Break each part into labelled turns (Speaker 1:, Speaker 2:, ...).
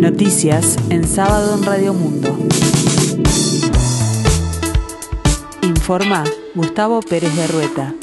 Speaker 1: Noticias en sábado en Radio Mundo. Informa Gustavo Pérez de Rueta.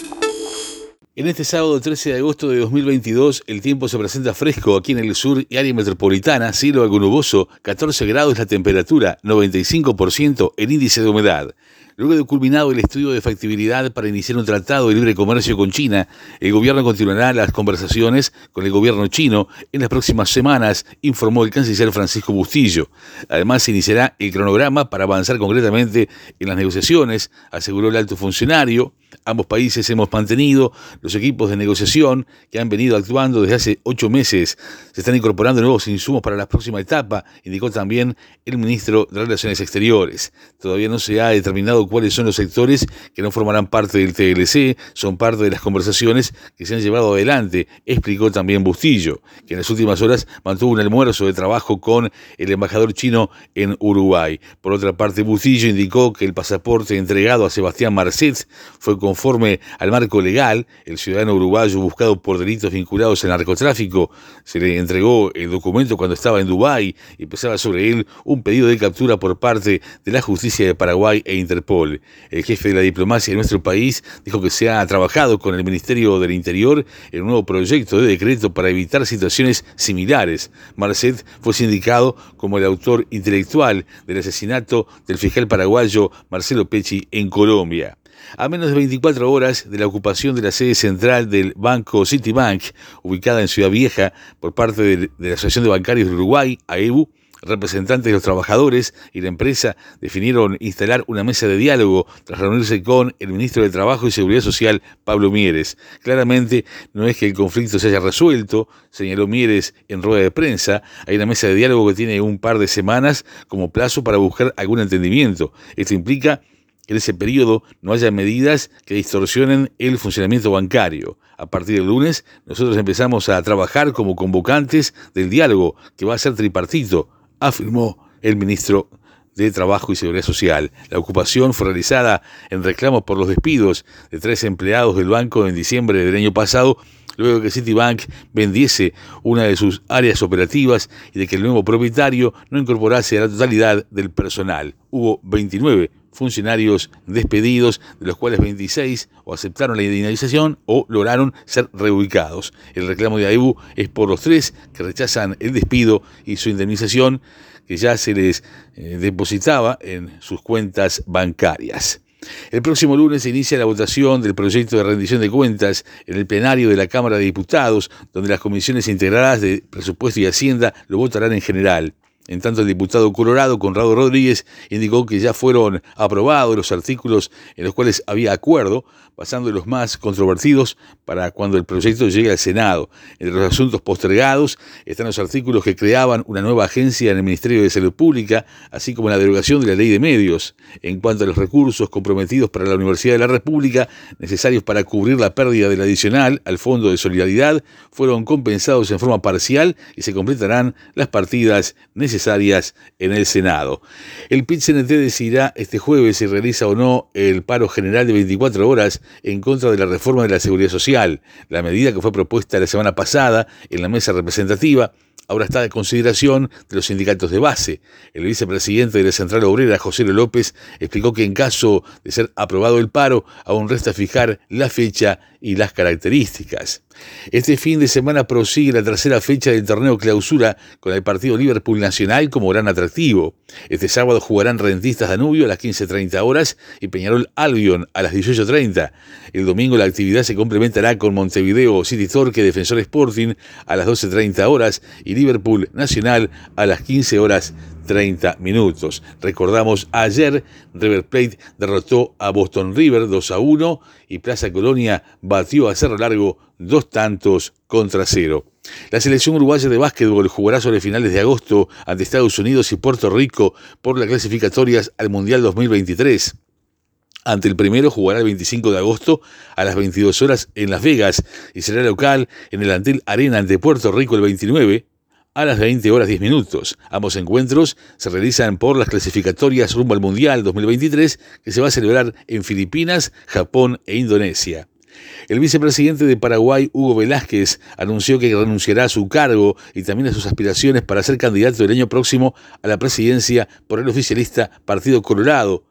Speaker 2: En este sábado 13 de agosto de 2022, el tiempo se presenta fresco aquí en el sur y área metropolitana, cielo algo nuboso, 14 grados la temperatura, 95% el índice de humedad. Luego de culminado el estudio de factibilidad para iniciar un tratado de libre comercio con China, el gobierno continuará las conversaciones con el gobierno chino en las próximas semanas, informó el canciller Francisco Bustillo. Además, se iniciará el cronograma para avanzar concretamente en las negociaciones, aseguró el alto funcionario. Ambos países hemos mantenido los equipos de negociación que han venido actuando desde hace ocho meses. Se están incorporando nuevos insumos para la próxima etapa, indicó también el ministro de Relaciones Exteriores. Todavía no se ha determinado cuáles son los sectores que no formarán parte del TLC, son parte de las conversaciones que se han llevado adelante, explicó también Bustillo, que en las últimas horas mantuvo un almuerzo de trabajo con el embajador chino en Uruguay. Por otra parte, Bustillo indicó que el pasaporte entregado a Sebastián Marcet fue conforme al marco legal, el ciudadano uruguayo buscado por delitos vinculados al narcotráfico se le entregó el documento cuando estaba en Dubái y pesaba sobre él un pedido de captura por parte de la justicia de Paraguay e Interpol. El jefe de la diplomacia de nuestro país dijo que se ha trabajado con el Ministerio del Interior en un nuevo proyecto de decreto para evitar situaciones similares. Marcet fue sindicado como el autor intelectual del asesinato del fiscal paraguayo Marcelo Pecci en Colombia. A menos de 24 horas de la ocupación de la sede central del banco Citibank, ubicada en Ciudad Vieja, por parte de, la Asociación de Bancarios de Uruguay, AEBU, representantes de los trabajadores y la empresa definieron instalar una mesa de diálogo tras reunirse con el ministro de Trabajo y Seguridad Social, Pablo Mieres. Claramente no es que el conflicto se haya resuelto, señaló Mieres en rueda de prensa. Hay una mesa de diálogo que tiene un par de semanas como plazo para buscar algún entendimiento. Esto implica en ese periodo no haya medidas que distorsionen el funcionamiento bancario. A partir del lunes, nosotros empezamos a trabajar como convocantes del diálogo, que va a ser tripartito, afirmó el ministro de Trabajo y Seguridad Social. La ocupación fue realizada en reclamo por los despidos de tres empleados del banco en diciembre del año pasado, luego que Citibank vendiese una de sus áreas operativas y de que el nuevo propietario no incorporase a la totalidad del personal. Hubo 29 funcionarios despedidos, de los cuales 26 o aceptaron la indemnización o lograron ser reubicados. El reclamo de AEBU es por los tres que rechazan el despido y su indemnización que ya se les eh, depositaba en sus cuentas bancarias. El próximo lunes se inicia la votación del proyecto de rendición de cuentas en el plenario de la Cámara de Diputados, donde las comisiones integradas de presupuesto y hacienda lo votarán en general. En tanto, el diputado Colorado, Conrado Rodríguez, indicó que ya fueron aprobados los artículos en los cuales había acuerdo, pasando los más controvertidos para cuando el proyecto llegue al Senado. Entre los asuntos postergados están los artículos que creaban una nueva agencia en el Ministerio de Salud Pública, así como la derogación de la ley de medios. En cuanto a los recursos comprometidos para la Universidad de la República, necesarios para cubrir la pérdida del adicional al Fondo de Solidaridad, fueron compensados en forma parcial y se completarán las partidas necesarias necesarias en el Senado. El PIT-CNT decidirá este jueves si realiza o no el paro general de 24 horas en contra de la reforma de la seguridad social, la medida que fue propuesta la semana pasada en la mesa representativa ahora está de consideración de los sindicatos de base. El vicepresidente de la Central Obrera, José López, explicó que en caso de ser aprobado el paro, aún resta fijar la fecha y las características. Este fin de semana prosigue la tercera fecha del torneo clausura con el partido Liverpool Como gran atractivo. Este sábado jugarán Rentistas Danubio a las 15.30 horas y Peñarol Albion a las 18.30. El domingo la actividad se complementará con Montevideo City Torque Defensor Sporting a las 12.30 horas y Liverpool Nacional a las 15 horas 30 minutos. Recordamos ayer River Plate derrotó a Boston River 2 a 1 y Plaza Colonia batió a Cerro Largo dos tantos contra cero. La selección uruguaya de básquetbol jugará sobre finales de agosto ante Estados Unidos y Puerto Rico por las clasificatorias al Mundial 2023. Ante el primero jugará el 25 de agosto a las 22 horas en Las Vegas y será local en el Antel Arena ante Puerto Rico el 29 a las 20 horas 10 minutos. Ambos encuentros se realizan por las clasificatorias rumbo al Mundial 2023 que se va a celebrar en Filipinas, Japón e Indonesia. El vicepresidente de Paraguay, Hugo Velázquez, anunció que renunciará a su cargo y también a sus aspiraciones para ser candidato el año próximo a la presidencia por el oficialista Partido Colorado,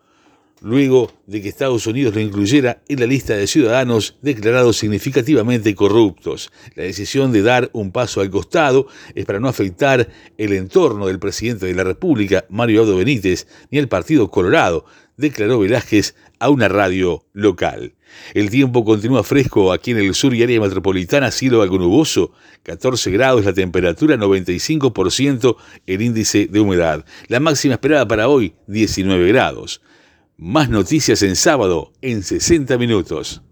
Speaker 2: luego de que Estados Unidos lo incluyera en la lista de ciudadanos declarados significativamente corruptos. La decisión de dar un paso al costado es para no afectar el entorno del presidente de la República, Mario Abdo Benítez, ni el Partido Colorado, declaró Velázquez a una radio local. El tiempo continúa fresco aquí en el sur y área metropolitana, cielo algo nuboso, 14 grados la temperatura, 95% el índice de humedad. La máxima esperada para hoy, 19 grados. Más noticias en sábado en 60 minutos.